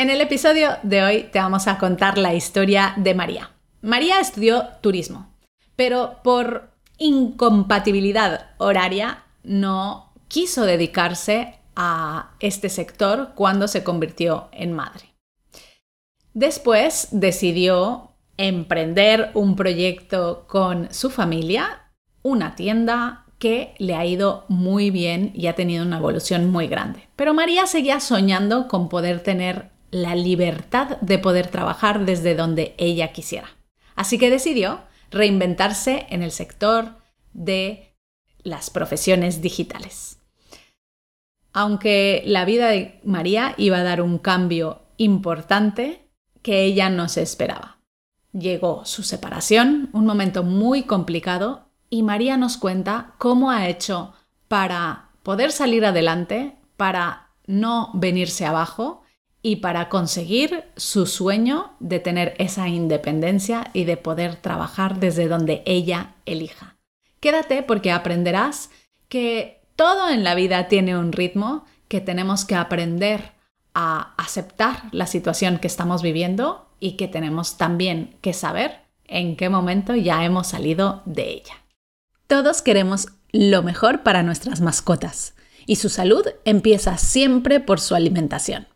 En el episodio de hoy te vamos a contar la historia de María. María estudió turismo, pero por incompatibilidad horaria no quiso dedicarse a este sector cuando se convirtió en madre. Después decidió emprender un proyecto con su familia, una tienda que le ha ido muy bien y ha tenido una evolución muy grande. Pero María seguía soñando con poder tener la libertad de poder trabajar desde donde ella quisiera. Así que decidió reinventarse en el sector de las profesiones digitales. Aunque la vida de María iba a dar un cambio importante que ella no se esperaba. Llegó su separación, un momento muy complicado, y María nos cuenta cómo ha hecho para poder salir adelante, para no venirse abajo y para conseguir su sueño de tener esa independencia y de poder trabajar desde donde ella elija. Quédate porque aprenderás que todo en la vida tiene un ritmo, que tenemos que aprender a aceptar la situación que estamos viviendo y que tenemos también que saber en qué momento ya hemos salido de ella. Todos queremos lo mejor para nuestras mascotas y su salud empieza siempre por su alimentación.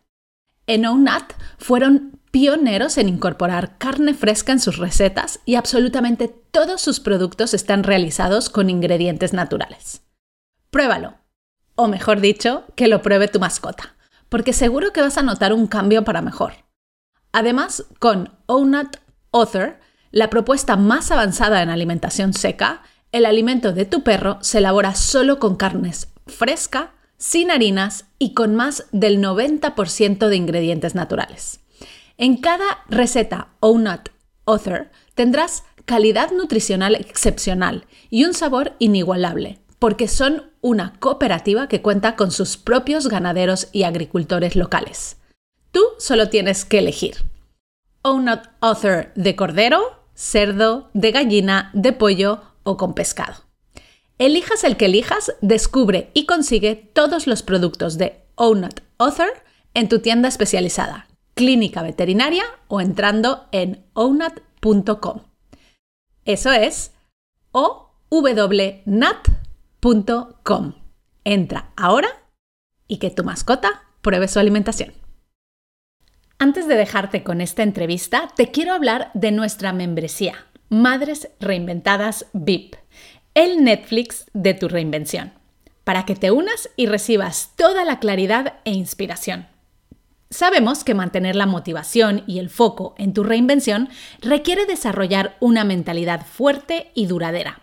En ONAT fueron pioneros en incorporar carne fresca en sus recetas y absolutamente todos sus productos están realizados con ingredientes naturales. Pruébalo, o mejor dicho, que lo pruebe tu mascota, porque seguro que vas a notar un cambio para mejor. Además, con ONAT Author, la propuesta más avanzada en alimentación seca, el alimento de tu perro se elabora solo con carnes fresca, sin harinas y con más del 90% de ingredientes naturales. En cada receta ONUT Author tendrás calidad nutricional excepcional y un sabor inigualable, porque son una cooperativa que cuenta con sus propios ganaderos y agricultores locales. Tú solo tienes que elegir. ONUT Author de cordero, cerdo, de gallina, de pollo o con pescado. Elijas el que elijas, descubre y consigue todos los productos de Ownut Author en tu tienda especializada, clínica veterinaria o entrando en ownut.com. Eso es owwnat.com. Entra ahora y que tu mascota pruebe su alimentación. Antes de dejarte con esta entrevista, te quiero hablar de nuestra membresía, Madres Reinventadas VIP el Netflix de tu reinvención, para que te unas y recibas toda la claridad e inspiración. Sabemos que mantener la motivación y el foco en tu reinvención requiere desarrollar una mentalidad fuerte y duradera.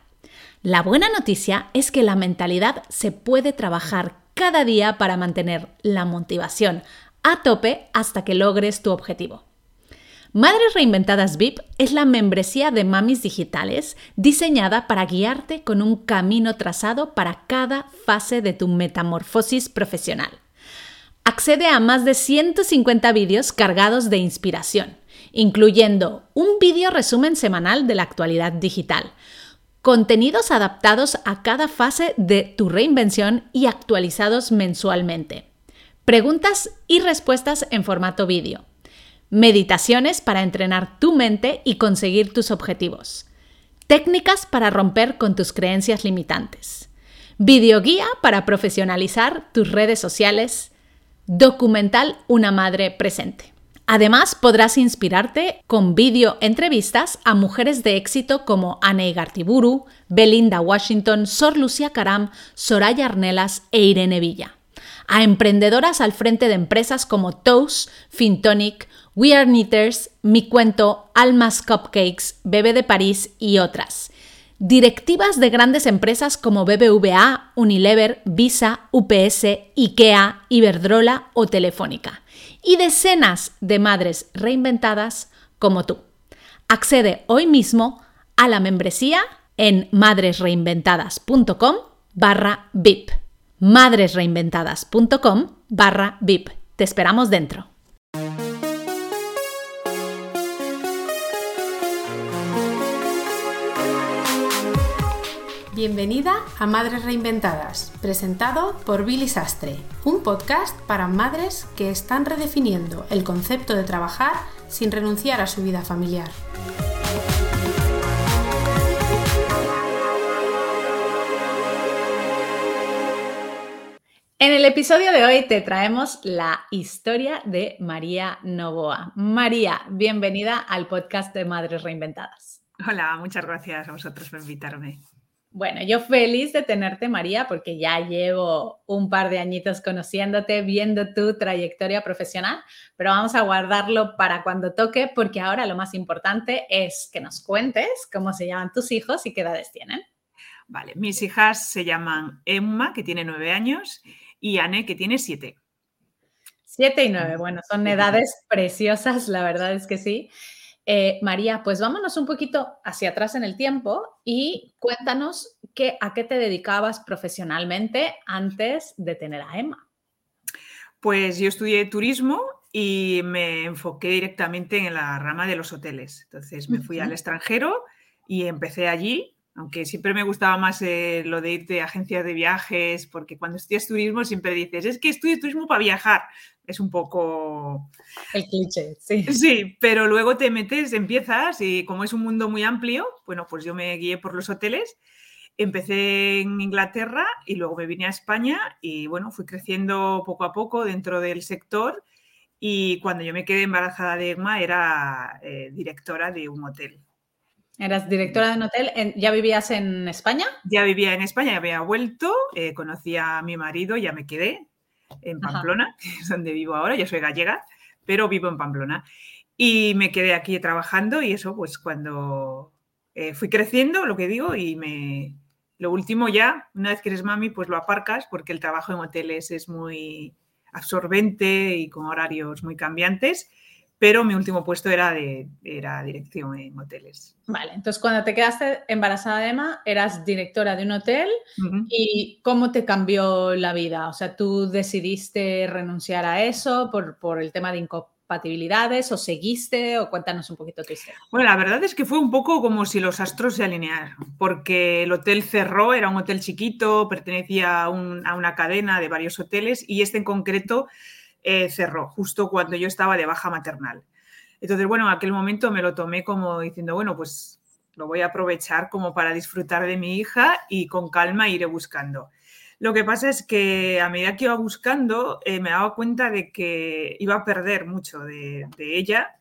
La buena noticia es que la mentalidad se puede trabajar cada día para mantener la motivación a tope hasta que logres tu objetivo. Madres Reinventadas VIP es la membresía de mamis digitales diseñada para guiarte con un camino trazado para cada fase de tu metamorfosis profesional. Accede a más de 150 vídeos cargados de inspiración, incluyendo un vídeo resumen semanal de la actualidad digital, contenidos adaptados a cada fase de tu reinvención y actualizados mensualmente, preguntas y respuestas en formato vídeo meditaciones para entrenar tu mente y conseguir tus objetivos, técnicas para romper con tus creencias limitantes, videoguía para profesionalizar tus redes sociales, documental Una Madre Presente. Además, podrás inspirarte con video entrevistas a mujeres de éxito como Anne Gartiburu, Belinda Washington, Sor Lucía Caram, Soraya Arnelas e Irene Villa. A emprendedoras al frente de empresas como Toast, Fintonic, We Are Knitters, Mi Cuento, Almas Cupcakes, Bebé de París y otras. Directivas de grandes empresas como BBVA, Unilever, Visa, UPS, IKEA, Iberdrola o Telefónica. Y decenas de madres reinventadas como tú. Accede hoy mismo a la membresía en madresreinventadas.com barra VIP. madresreinventadas.com barra VIP. Te esperamos dentro. Bienvenida a Madres Reinventadas, presentado por Billy Sastre, un podcast para madres que están redefiniendo el concepto de trabajar sin renunciar a su vida familiar. En el episodio de hoy te traemos la historia de María Novoa. María, bienvenida al podcast de Madres Reinventadas. Hola, muchas gracias a vosotros por invitarme. Bueno, yo feliz de tenerte, María, porque ya llevo un par de añitos conociéndote, viendo tu trayectoria profesional, pero vamos a guardarlo para cuando toque, porque ahora lo más importante es que nos cuentes cómo se llaman tus hijos y qué edades tienen. Vale, mis hijas se llaman Emma, que tiene nueve años, y Anne, que tiene siete. Siete y nueve, bueno, son edades preciosas, la verdad es que sí. Eh, María, pues vámonos un poquito hacia atrás en el tiempo y cuéntanos qué, a qué te dedicabas profesionalmente antes de tener a Emma. Pues yo estudié turismo y me enfoqué directamente en la rama de los hoteles. Entonces me fui al extranjero y empecé allí, aunque siempre me gustaba más eh, lo de irte a agencias de viajes, porque cuando estudias turismo siempre dices, es que estudio turismo para viajar es un poco... El cliché, sí. Sí, pero luego te metes, empiezas y como es un mundo muy amplio, bueno, pues yo me guié por los hoteles. Empecé en Inglaterra y luego me vine a España y bueno, fui creciendo poco a poco dentro del sector y cuando yo me quedé embarazada de Emma era eh, directora de un hotel. ¿Eras directora de un hotel? ¿Ya vivías en España? Ya vivía en España, había vuelto, eh, conocí a mi marido, ya me quedé en Pamplona, que es donde vivo ahora. Yo soy gallega, pero vivo en Pamplona. Y me quedé aquí trabajando y eso, pues cuando eh, fui creciendo, lo que digo, y me... Lo último ya, una vez que eres mami, pues lo aparcas porque el trabajo en hoteles es muy absorbente y con horarios muy cambiantes pero mi último puesto era de era dirección en hoteles. Vale, entonces cuando te quedaste embarazada de Emma, eras directora de un hotel y ¿cómo te cambió la vida? O sea, ¿tú decidiste renunciar a eso por, por el tema de incompatibilidades o seguiste o cuéntanos un poquito tu historia? Bueno, la verdad es que fue un poco como si los astros se alinearan, porque el hotel cerró, era un hotel chiquito, pertenecía a, a una cadena de varios hoteles y este en concreto eh, cerró, justo cuando yo estaba de baja maternal. Entonces, bueno, en aquel momento me lo tomé como diciendo, bueno, pues lo voy a aprovechar como para disfrutar de mi hija y con calma iré buscando. Lo que pasa es que a medida que iba buscando, eh, me daba cuenta de que iba a perder mucho de, de, ella,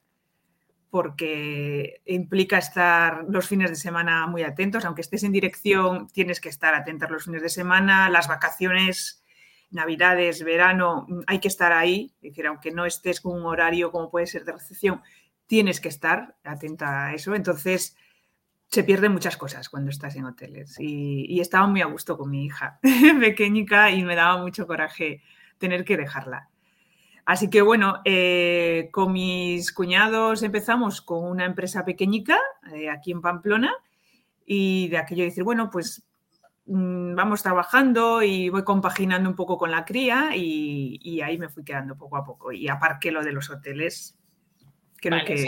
porque implica estar los fines de semana muy atentos. Aunque estés en dirección, tienes que estar atentos los fines de semana, las vacaciones Navidades, verano, mm, hay que estar ahí, es decir, aunque no estés con un horario como puede ser de recepción, tienes que estar atenta a eso. Entonces, se pierden muchas cosas cuando estás en hoteles. Y, estaba muy a gusto con mi hija pequeñica y me daba mucho coraje tener que dejarla. Así que bueno, eh, con mis cuñados empezamos con una empresa pequeñica eh, aquí en Pamplona y de aquello decir, bueno, pues vamos trabajando y voy compaginando un poco con la cría y, ahí me fui quedando poco a poco. Y aparte lo de los hoteles, creo que...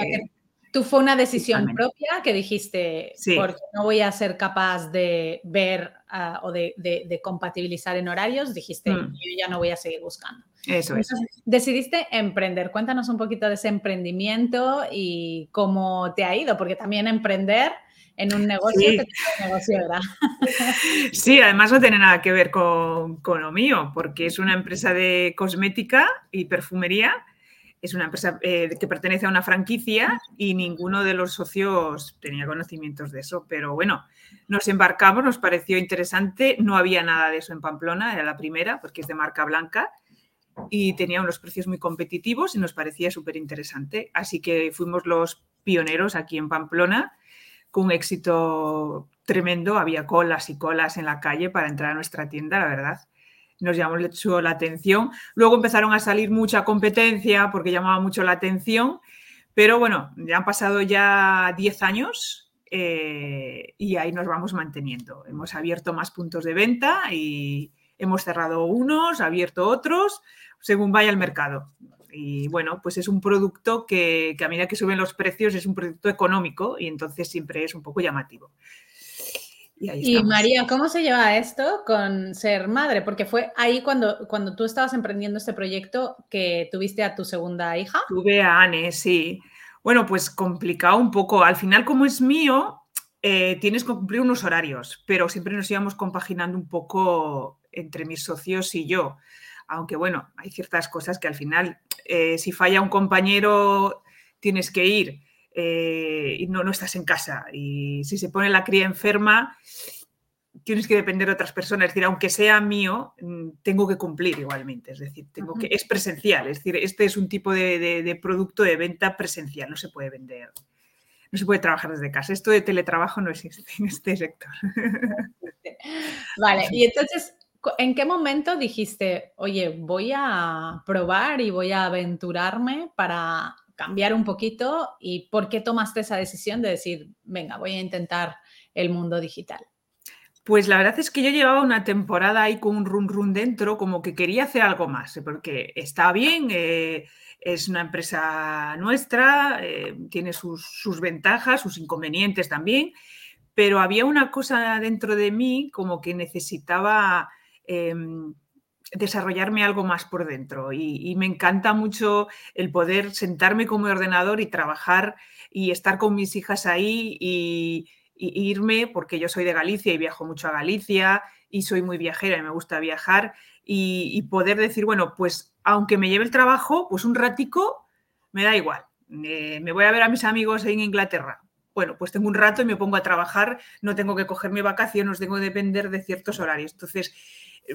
Tú fue una decisión propia que dijiste, porque no voy a ser capaz de ver ah, o de, compatibilizar en horarios, dijiste, mm. yo ya no voy a seguir buscando. Eso es. Decidiste emprender. Cuéntanos un poquito de ese emprendimiento y cómo te ha ido, porque también emprender en un negocio sí. que negocio, ¿verdad? Sí, además no tiene nada que ver con, con, lo mío, porque es una empresa de cosmética y perfumería. Es una empresa eh, que pertenece a una franquicia y ninguno de los socios tenía conocimientos de eso. Pero bueno, nos embarcamos, nos pareció interesante. No había nada de eso en Pamplona, era la primera, porque es de marca blanca y tenía unos precios muy competitivos y nos parecía súper interesante. Así que fuimos los pioneros aquí en Pamplona con éxito tremendo. Había colas y colas en la calle para entrar a nuestra tienda, la verdad. Nos llamó mucho la atención. Luego empezaron a salir mucha competencia porque llamaba mucho la atención. Pero bueno, ya han pasado ya 10 años eh, y ahí nos vamos manteniendo. Hemos abierto más puntos de venta y hemos cerrado unos, abierto otros, según vaya el mercado y bueno, pues es un producto que, a medida que suben los precios es un producto económico y entonces siempre es un poco llamativo. Y, María, ¿cómo se lleva esto con ser madre? Porque fue ahí cuando, cuando tú estabas emprendiendo este proyecto que tuviste a tu segunda hija. Tuve a Anne, sí. Bueno, pues complicado un poco. Al final, como es mío, eh, tienes que cumplir unos horarios, pero siempre nos íbamos compaginando un poco entre mis socios y yo. Aunque bueno, hay ciertas cosas que al final, eh, si falla un compañero, tienes que ir. Eh, y no, no estás en casa. Y si se pone la cría enferma, tienes que depender de otras personas. Es decir, aunque sea mío, mm, tengo que cumplir igualmente. Es decir, tengo que, es presencial. Es decir, este es un tipo de, producto de venta presencial. No se puede vender. No se puede trabajar desde casa. Esto de teletrabajo no existe en este sector. Vale, y entonces, ¿en qué momento dijiste, oye, voy a probar y voy a aventurarme para cambiar un poquito y por qué tomaste esa decisión de decir, venga, voy a intentar el mundo digital? Pues la verdad es que yo llevaba una temporada ahí con un run run dentro, como que quería hacer algo más, porque está bien, eh, es una empresa nuestra, eh, tiene sus, sus, ventajas, sus inconvenientes también, pero había una cosa dentro de mí como que necesitaba em, desarrollarme algo más por dentro y, me encanta mucho el poder sentarme como ordenador y trabajar y estar con mis hijas ahí y, irme, porque yo soy de Galicia y viajo mucho a Galicia y soy muy viajera y me gusta viajar y, poder decir, bueno, pues aunque me lleve el trabajo, pues un ratico me da igual. me voy a ver a mis amigos en Inglaterra. Bueno, pues tengo un rato y me pongo a trabajar, no tengo que coger vacaciones, tengo que depender de ciertos horarios. Entonces,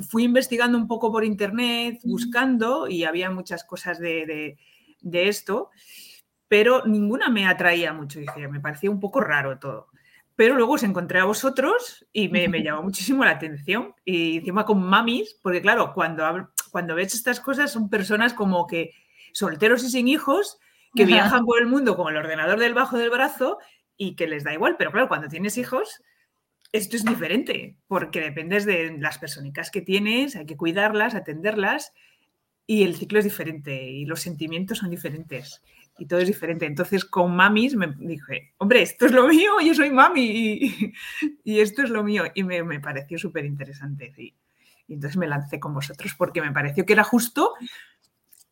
fui investigando un poco por internet, buscando, y había muchas cosas de, esto, pero ninguna me atraía mucho. Dije, me parecía un poco raro todo. Pero luego os encontré a vosotros y me, llamó muchísimo la atención. Y encima con mamis, porque claro, cuando, cuando ves estas cosas son personas como que solteros y sin hijos, que viajan por el mundo con el ordenador del bajo del brazo y que les da igual. Pero claro, cuando tienes hijos, esto es diferente, porque dependes de las personicas que tienes, hay que cuidarlas, atenderlas, y el ciclo es diferente, y los sentimientos son diferentes, y todo es diferente. Entonces, con mamis me dije, hombre, esto es lo mío, yo soy mami, y, esto es lo mío, y me, pareció súper interesante. Y, entonces me lancé con vosotros, porque me pareció que era justo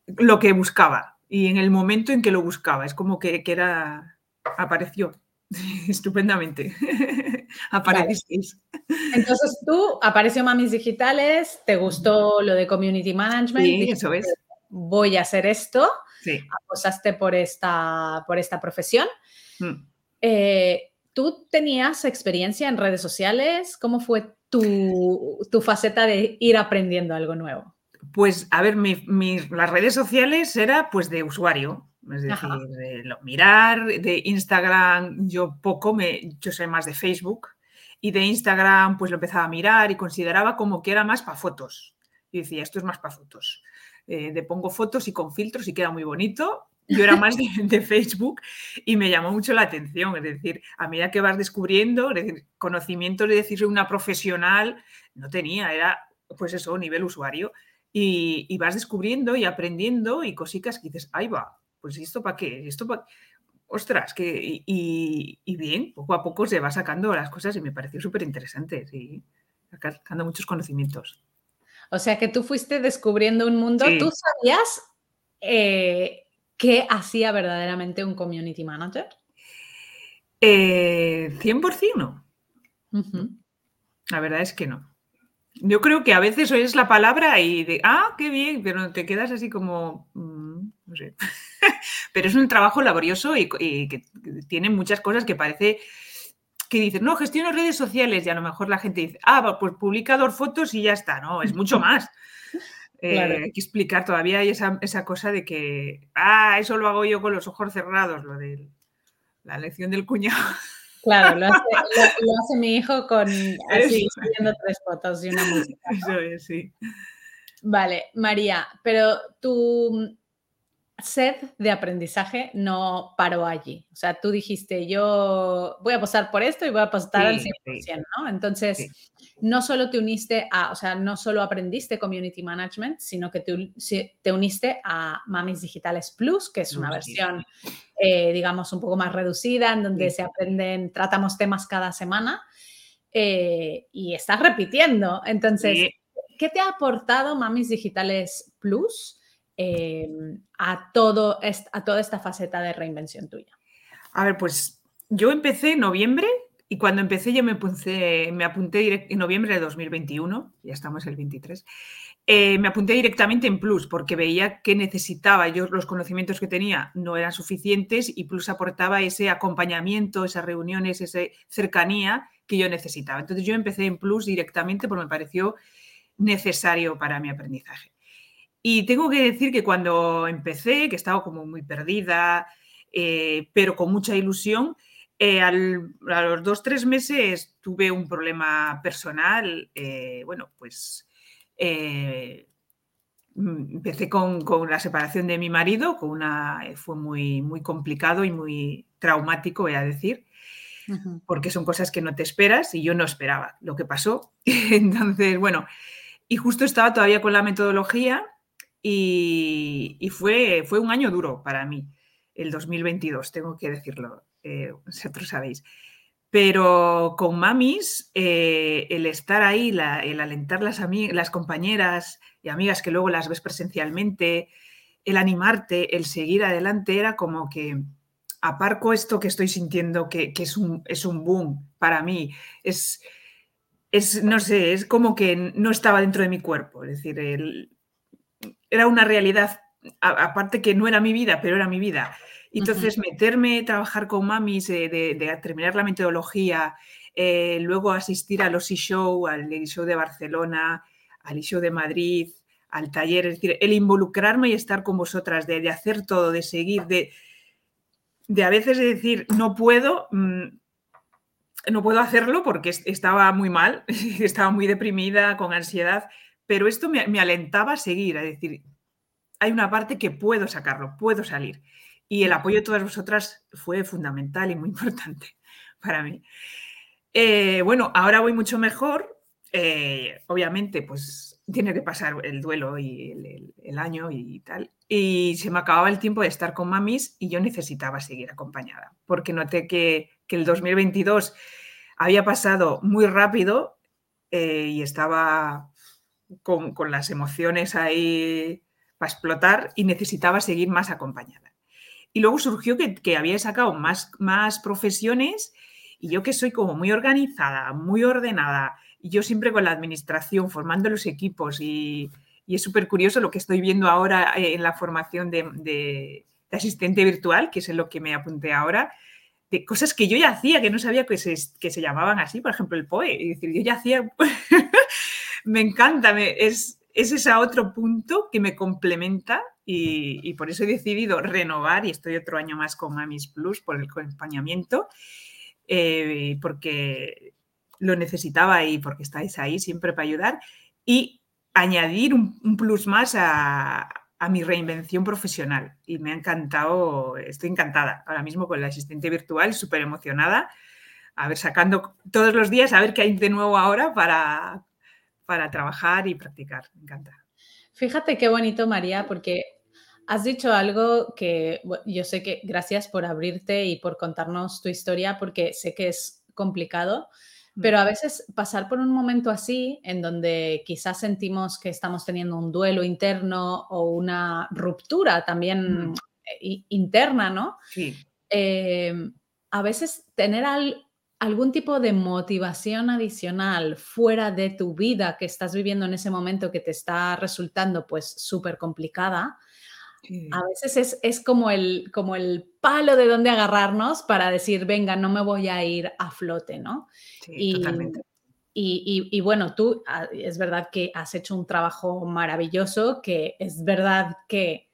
lo que buscaba, y en el momento en que lo buscaba, es como que, que era, apareció. Estupendamente. Aparecisteis. Entonces tú apareció Mamis Digitales, te gustó lo de Community Management. Sí, eso es. Voy a hacer esto. Sí. Apostaste por esta, por esta profesión. Mm. Eh, ¿Tú tenías experiencia en redes sociales? ¿Cómo fue tu, tu faceta de ir aprendiendo algo nuevo? Pues, a ver, las redes sociales era pues de usuario. Es decir, de mirar, de Instagram yo poco, me, yo soy más de Facebook, y de Instagram pues lo empezaba a mirar y consideraba como que era más para fotos. Y decía, esto es más para fotos. Eh, de pongo fotos y con filtros y queda muy bonito. Yo era más de, Facebook y me llamó mucho la atención. Es decir, a medida que vas descubriendo, es decir, conocimientos de decir una profesional, no tenía, era pues eso, nivel usuario. Y, y, vas descubriendo y aprendiendo y cositas que dices, ahí va, pues ¿esto para qué? ¿Esto para...? Ostras, que y, bien, poco a poco se va sacando las cosas y me pareció súper interesante, sí, sacando muchos conocimientos. O sea que tú fuiste descubriendo un mundo, ¿tú sabías eh, qué hacía verdaderamente un community manager? Eh, 100% no. La verdad es que no. Yo creo que a veces oyes la palabra y de, ah, qué bien, pero te quedas así como, mm, no sé. pero es un trabajo laborioso y, que tiene muchas cosas que parece que dicen, no, gestiono redes sociales y a lo mejor la gente dice, ah, pues publica dos fotos y ya está, no, es mucho más. Eh, hay que explicar, todavía hay esa, cosa de que, ah, eso lo hago yo con los ojos cerrados, lo de la lección del cuñado. Claro, lo hace, mi hijo con así, subiendo tres fotos y una música. Eso es, sí. Vale, María, pero tú sed de aprendizaje no paró allí. O sea, tú dijiste, yo voy a apostar por esto y voy a apostar al 100%, ¿no? Entonces, no solo te uniste a, o sea, no solo aprendiste Community Management, sino que te, uniste a Mamis Digitales Plus, que es una versión, eh, digamos, un poco más reducida, en donde se aprenden, tratamos temas cada semana. eh, y estás repitiendo. Entonces, ¿qué te ha aportado Mamis Digitales Plus em, a, todo a toda esta faceta de reinvención tuya? A ver, pues yo empecé en noviembre y cuando empecé yo me, me apunté en noviembre de 2021, ya estamos el 23, eh, me apunté directamente en Plus porque veía que necesitaba, yo los conocimientos que tenía no eran suficientes y Plus aportaba ese acompañamiento, esas reuniones, esa cercanía que yo necesitaba. Entonces yo empecé en Plus directamente porque me pareció necesario para mi aprendizaje. Y tengo que decir que cuando empecé, que estaba como muy perdida, eh, pero con mucha ilusión, eh, a los dos, tres meses tuve un problema personal, bueno, pues eh, mm, empecé con, la separación de mi marido, con una, eh, fue muy, muy complicado y muy traumático, voy a decir, porque son cosas que no te esperas y yo no esperaba lo que pasó. Entonces, bueno, y justo estaba todavía con la metodología y, fue, fue un año duro para mí, el 2022, tengo que decirlo, eh, vosotros sabéis. Pero con mamis, eh, el estar ahí, el alentar las, las compañeras y amigas que luego las ves presencialmente, el animarte, el seguir adelante, era como que aparco esto que estoy sintiendo, que, es, un, es, un, boom para mí. Es, es, no sé, es como que no estaba dentro de mi cuerpo. Es decir, era una realidad, aparte que no era mi vida, pero era mi vida. Entonces, meterme, trabajar con mamis, eh, de, terminar la metodología, eh, luego asistir a los e-show, al e-show de Barcelona, al e-show de Madrid, al taller, es decir, el involucrarme y estar con vosotras, de, hacer todo, de seguir, de, de a veces decir, no puedo, mm, no puedo hacerlo porque estaba muy mal, estaba muy deprimida, con ansiedad, pero esto me, me alentaba a seguir, a decir, hay una parte que puedo sacarlo, puedo salir. Y el apoyo de todas vosotras fue fundamental y muy importante para mí. Eh, bueno, ahora voy mucho mejor. Eh, obviamente, pues tiene que pasar el duelo y el, año y tal. Y se me acababa el tiempo de estar con mamis y yo necesitaba seguir acompañada, porque noté que, que el 2022 había pasado muy rápido eh, y estaba con, con las emociones ahí para explotar y necesitaba seguir más acompañada. Y luego surgió que, había sacado más, más profesiones y yo que soy como muy organizada, muy ordenada, y yo siempre con la administración, formando los equipos y, es súper curioso lo que estoy viendo ahora eh, en la formación de, asistente virtual, que es en lo que me apunté ahora, de cosas que yo ya hacía, que no sabía que se, que se llamaban así, por ejemplo, el POE. Es decir, yo ya hacía, me encanta, es, es ese otro punto que me complementa y, por eso he decidido renovar y estoy otro año más con Mamis Plus por el acompañamiento, eh, porque lo necesitaba y porque estáis ahí siempre para ayudar y añadir un, plus más a, mi reinvención profesional. Y me ha encantado, estoy encantada ahora mismo con la asistente virtual, súper emocionada, a ver, sacando todos los días, a ver qué hay de nuevo ahora para, para trabajar y practicar. Me encanta. Fíjate qué bonito, María, porque Has dicho algo que yo sé que gracias por abrirte y por contarnos tu historia, porque sé que es complicado, pero a veces pasar por un momento así, en donde quizás sentimos que estamos teniendo un duelo interno o una ruptura también interna, ¿no? Sí. Em, a veces tener algún tipo de motivación adicional fuera de tu vida que estás viviendo en ese momento que te está resultando pues súper complicada, a veces es, como, el, como el palo de donde agarrarnos para decir, venga, no me voy a ir a flote, ¿no? Sí, y, totalmente. Y, bueno, tú ah, es verdad que has hecho un trabajo maravilloso, que es verdad que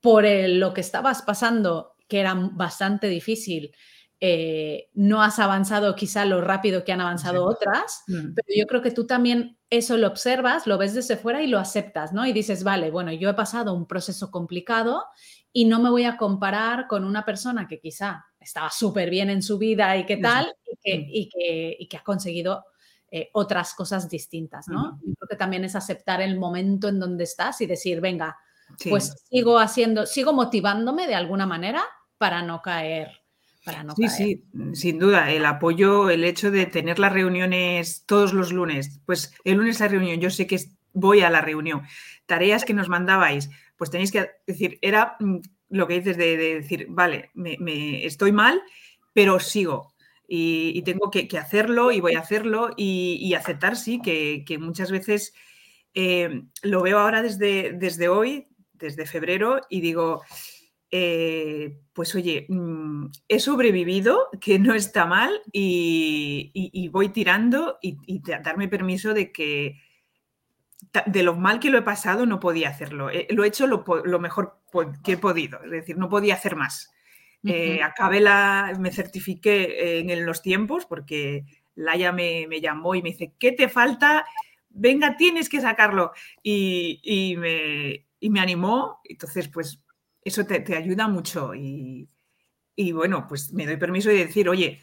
por lo que estabas pasando, que era bastante difícil, eh, no has avanzado quizá lo rápido que han avanzado otras, mm. pero yo creo que tú también eso lo observas, lo ves desde fuera y lo aceptas, ¿no? Y dices, vale, bueno, yo he pasado un proceso complicado y no me voy a comparar con una persona que quizá estaba súper bien en su vida y qué tal, y que, y que, ha conseguido eh, otras cosas distintas, ¿no? creo que también es aceptar el momento en donde estás y decir, venga, pues sigo haciendo, sigo motivándome de alguna manera para no caer para no Sí, sí, sin duda. El apoyo, el hecho de tener las reuniones todos los lunes. Pues el lunes la reunión, yo sé que voy a la reunión. Tareas que nos mandabais, pues tenéis que decir, era mm, lo que dices de, decir, vale, me, estoy mal, pero sigo. Y, tengo que, hacerlo y voy a hacerlo y, aceptar, sí, que, muchas veces eh, lo veo ahora desde, desde hoy, desde febrero, y digo, eh, pues oye, mm, he sobrevivido, que no está mal, y, voy tirando y, darme permiso de que de lo mal que lo he pasado no podía hacerlo. Eh, lo he hecho lo, mejor que he podido, es decir, no podía hacer más. Eh, acabé la, me certifiqué en, los tiempos porque Laia me, me, llamó y me dice, ¿qué te falta? Venga, tienes que sacarlo. Y, me, y me animó. Entonces, pues eso te, ayuda mucho. Y, bueno, pues me doy permiso de decir, oye,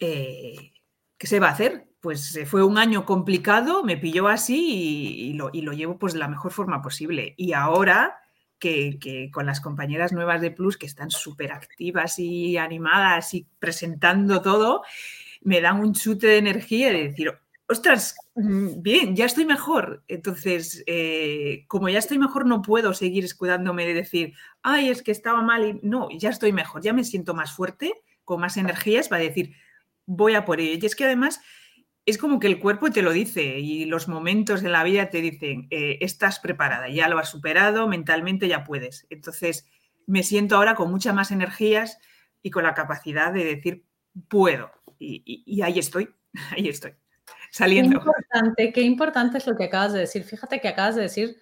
eh, ¿qué se va a hacer? Pues fue un año complicado, me pilló así y, lo, llevo pues de la mejor forma posible. Y ahora que, con las compañeras nuevas de Plus, que están súper activas y animadas y presentando todo, me dan un chute de energía de decir, ostras, mm, bien, ya estoy mejor. Entonces, eh, como ya estoy mejor, no puedo seguir escudándome de decir, ay, es que estaba mal y no, ya estoy mejor, ya me siento más fuerte, con más energías para decir, voy a por ello. Y es que además es como que el cuerpo te lo dice y los momentos de la vida te dicen, eh, estás preparada, ya lo has superado, mentalmente ya puedes. Entonces, me siento ahora con muchas más energías y con la capacidad de decir, puedo. y ahí estoy, ahí estoy saliendo. Qué importante, qué importante es lo que acabas de decir. Fíjate que acabas de decir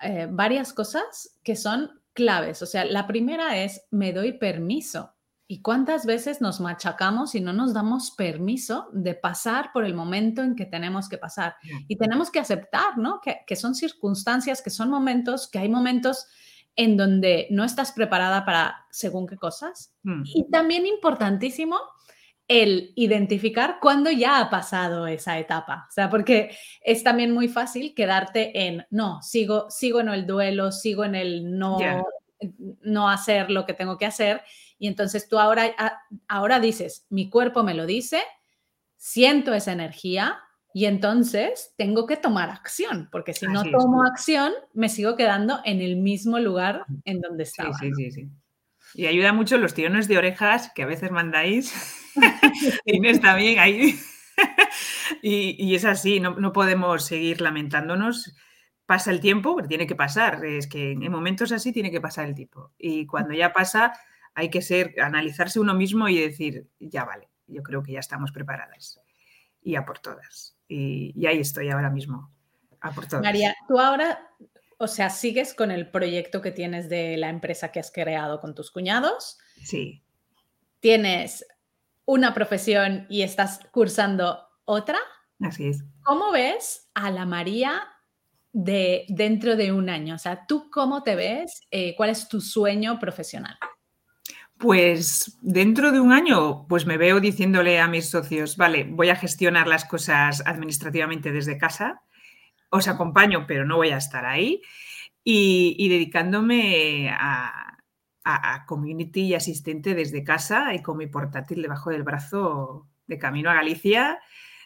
eh, varias cosas que son claves. O sea, la primera es, me doy permiso. ¿Y cuántas veces nos machacamos y no nos damos permiso de pasar por el momento en que tenemos que pasar? Y tenemos que aceptar, ¿no? Que, que son circunstancias, que son momentos, que hay momentos en donde no estás preparada para según qué cosas. Mm. Y también importantísimo, el identificar cuándo ya ha pasado esa etapa. O sea, porque es también muy fácil quedarte en, no, sigo, sigo en el duelo, sigo en el no, no hacer lo que tengo que hacer. Y entonces tú ahora, ah, ahora dices, mi cuerpo me lo dice, siento esa energía y entonces tengo que tomar acción, porque si no tomo acción, me sigo quedando en el mismo lugar en donde estaba. Sí, sí, sí. Y ayuda mucho los tirones de orejas que a veces mandáis. Inés también ahí. y, es así, no, podemos seguir lamentándonos. Pasa el tiempo, pero tiene que pasar. Es que en momentos así tiene que pasar el tiempo. Y cuando ya pasa, hay que ser, analizarse uno mismo y decir, ya vale, yo creo que ya estamos preparadas. Y a por todas. Y, y ahí estoy ahora mismo. A por todas. María, tú ahora o sea, sigues con el proyecto que tienes de la empresa que has creado con tus cuñados. Sí. Tienes una profesión y estás cursando otra. Así es. ¿Cómo ves a la María de dentro de un año? O sea, ¿tú cómo te ves? Eh, ¿Cuál es tu sueño profesional? Pues dentro de un año, pues me veo diciéndole a mis socios, vale, voy a gestionar las cosas administrativamente desde casa os acompaño, pero no voy a estar ahí. Y, dedicándome a, community y asistente desde casa y con mi portátil debajo del brazo de camino a Galicia,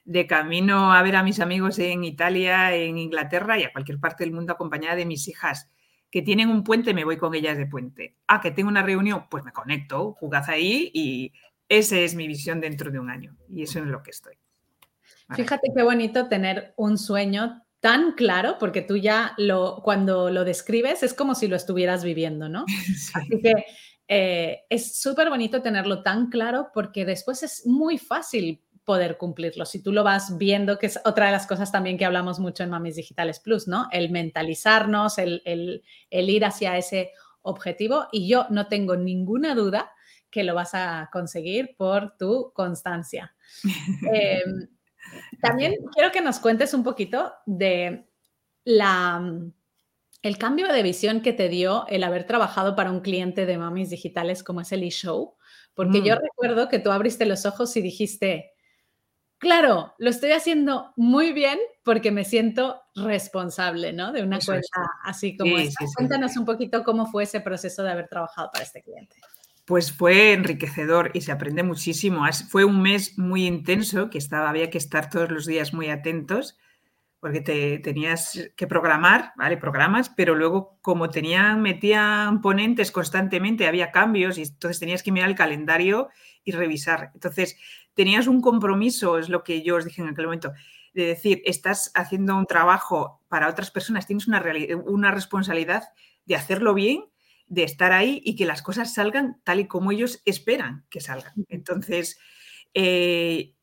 de camino a ver a mis amigos en Italia, en Inglaterra y a cualquier parte del mundo acompañada de mis hijas que tienen un puente, me voy con ellas de puente. Ah, que tengo una reunión, pues me conecto, jugad ahí y esa es mi visión dentro de un año y eso es lo que estoy. Fíjate qué bonito tener un sueño tan claro, porque tú ya lo, cuando lo describes es como si lo estuvieras viviendo, ¿no? Así que eh, es súper bonito tenerlo tan claro porque después es muy fácil poder cumplirlo. Si tú lo vas viendo, que es otra de las cosas también que hablamos mucho en Mamis Digitales Plus, ¿no? El mentalizarnos, el, el, ir hacia ese objetivo y yo no tengo ninguna duda que lo vas a conseguir por tu constancia. Eh, también quiero que nos cuentes un poquito de la, el cambio de visión que te dio el haber trabajado para un cliente de mamis digitales como es el eShow, porque yo mm. recuerdo que tú abriste los ojos y dijiste, claro, lo estoy haciendo muy bien porque me siento responsable, ¿no? De una cuenta así como esta. Cuéntanos un poquito cómo fue ese proceso de haber trabajado para este cliente. Pues fue enriquecedor y se aprende muchísimo. Fue un mes muy intenso que estaba, había que estar todos los días muy atentos porque te tenías que programar, ¿vale? Programas, pero luego como tenían, metían ponentes constantemente, había cambios y entonces tenías que mirar el calendario y revisar. Entonces, tenías un compromiso, es lo que yo os dije en aquel momento, de decir, estás haciendo un trabajo para otras personas, tienes una, una responsabilidad de hacerlo bien, de estar ahí y que las cosas salgan tal y como ellos esperan que salgan. Entonces, eh,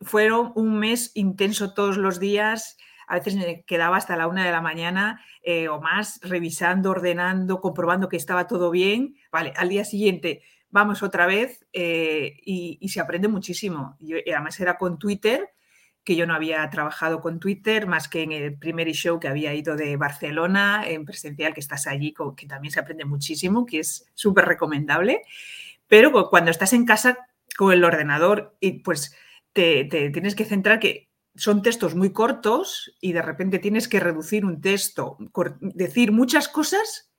fueron un mes intenso todos los días, a veces me quedaba hasta la una de la mañana eh, o más revisando, ordenando, comprobando que estaba todo bien. Vale, al día siguiente vamos otra vez eh, y, se aprende muchísimo. Y, además era con Twitter, que yo no había trabajado con Twitter más que en el primer show que había ido de Barcelona, en presencial, que estás allí, que también se aprende muchísimo, que es súper recomendable. Pero cuando estás en casa con el ordenador, y pues te, te tienes que centrar que son textos muy cortos y de repente tienes que reducir un texto, decir muchas cosas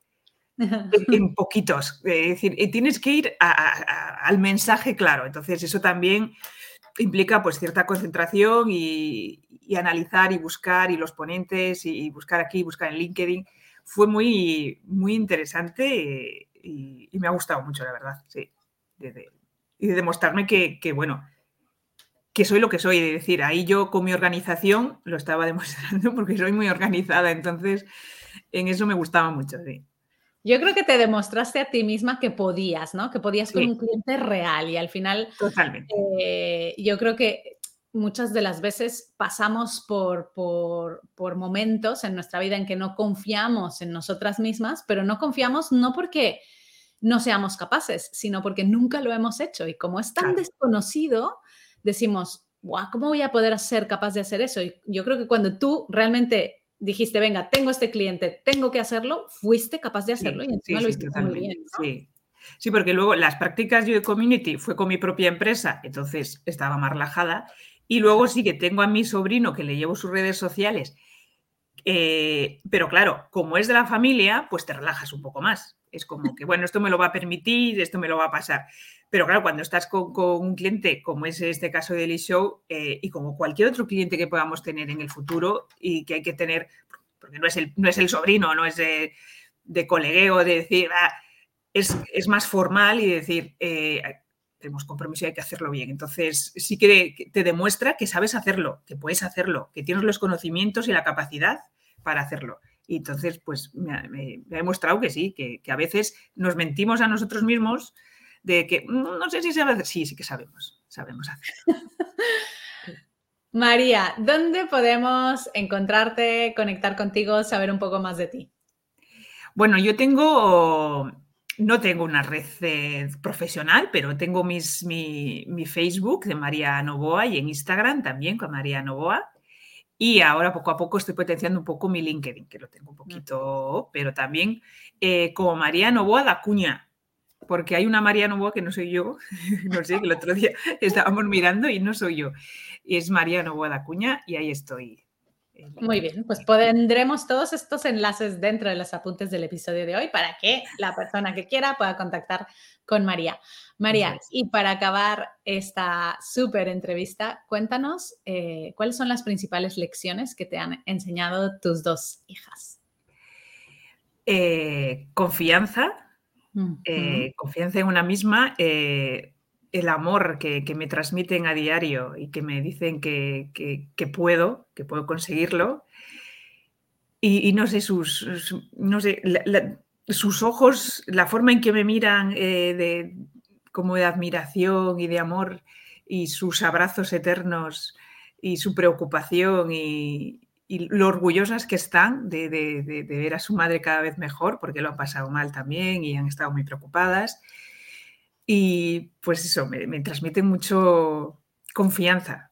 en, poquitos. Es decir, tienes que ir al mensaje claro. Entonces, eso también implica pues cierta concentración y, analizar y buscar y los ponentes y, buscar aquí, buscar en LinkedIn. Fue muy, muy interesante y, me ha gustado mucho, la verdad, sí. y de demostrarme que, que, bueno, que soy lo que soy, de decir, ahí yo con mi organización lo estaba demostrando porque soy muy organizada, entonces en eso me gustaba mucho, sí. Yo creo que te demostraste a ti misma que podías, ¿no? Que podías con un cliente real y al final... Totalmente. Eh, yo creo que muchas de las veces pasamos por, por, por, momentos en nuestra vida en que no confiamos en nosotras mismas, pero no confiamos no porque no seamos capaces, sino porque nunca lo hemos hecho. Y como es tan desconocido, decimos, wow, ¿cómo voy a poder ser capaz de hacer eso? Y yo creo que cuando tú realmente dijiste, venga, tengo este cliente, tengo que hacerlo, fuiste capaz de hacerlo y encima lo hiciste muy bien. Sí. Sí, porque luego las prácticas yo de community fue con mi propia empresa, entonces estaba más relajada. Y luego sí que tengo a mi sobrino que le llevo sus redes sociales. Eh, pero claro, como es de la familia, pues te relajas un poco más. Es como que, bueno, esto me lo va a permitir, esto me lo va a pasar. Pero claro, cuando estás con, un cliente, como es este caso de Elishow, eh, y como cualquier otro cliente que podamos tener en el futuro y que hay que tener, porque no es el, no es el sobrino, no es de, de colegueo, de decir, ah, es, más formal y decir, eh, tenemos compromiso y hay que hacerlo bien. Entonces, sí que te demuestra que sabes hacerlo, que puedes hacerlo, que tienes los conocimientos y la capacidad para hacerlo. Y entonces, pues me ha, demostrado que sí, que, que, a veces nos mentimos a nosotros mismos de que mm, no sé si se va a hacer. Sí, sí que sabemos, sabemos hacer. María, ¿dónde podemos encontrarte, conectar contigo, saber un poco más de ti? Bueno, yo tengo, no tengo una red eh, profesional, pero tengo mis, mi, Facebook de María Novoa y en Instagram también con María Novoa. Y ahora poco a poco estoy potenciando un poco mi LinkedIn, que lo tengo un poquito, pero también eh, como María Novoa da Cuña porque hay una María Novoa que no soy yo, no sé, que el otro día estábamos mirando y no soy yo, es María Novoa de Acuña y ahí estoy. Muy bien, pues pondremos todos estos enlaces dentro de los apuntes del episodio de hoy para que la persona que quiera pueda contactar con María. María, y para acabar esta súper entrevista, cuéntanos eh, cuáles son las principales lecciones que te han enseñado tus dos hijas. Eh, confianza, eh, confianza en una misma, el amor que, me transmiten a diario y que me dicen que, puedo, que puedo conseguirlo. Y, no sé, sus, no sé, sus ojos, la forma en que me miran de, como de admiración y de amor y sus abrazos eternos y su preocupación y, lo orgullosas que están de, ver a su madre cada vez mejor, porque lo han pasado mal también y han estado muy preocupadas. Y pues eso, me, transmite mucho confianza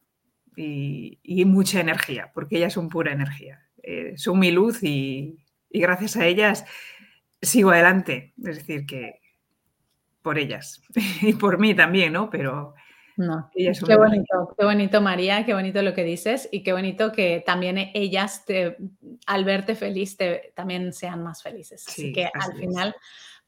y, mucha energía, porque ellas son pura energía. Eh, son mi luz y gracias a ellas sigo adelante. Es decir, que por ellas y por mí también, ¿no? Pero no. Qué bonito, qué bonito María, qué bonito lo que dices y qué bonito que también ellas al verte feliz también sean más felices. así que al final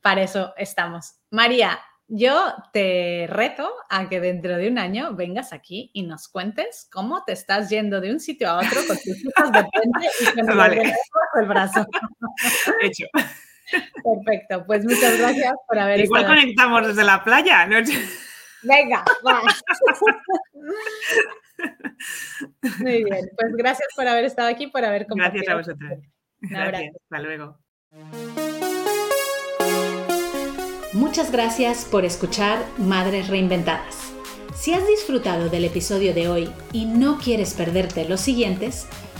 para eso estamos. María, yo te reto a que dentro de un año vengas aquí y nos cuentes cómo te estás yendo de un sitio a otro con tus hijos de frente y con Vale. bajo el brazo. Hecho. Perfecto, pues muchas gracias por haber Igual estado aquí. conectamos desde la playa. ¿no? Venga, va. Muy bien, pues gracias por haber estado aquí, por haber compartido. Gracias a. Un abrazo. Gracias. Hasta luego. Muchas gracias por escuchar Madres Reinventadas. Si has disfrutado del episodio de hoy y no quieres perderte los siguientes,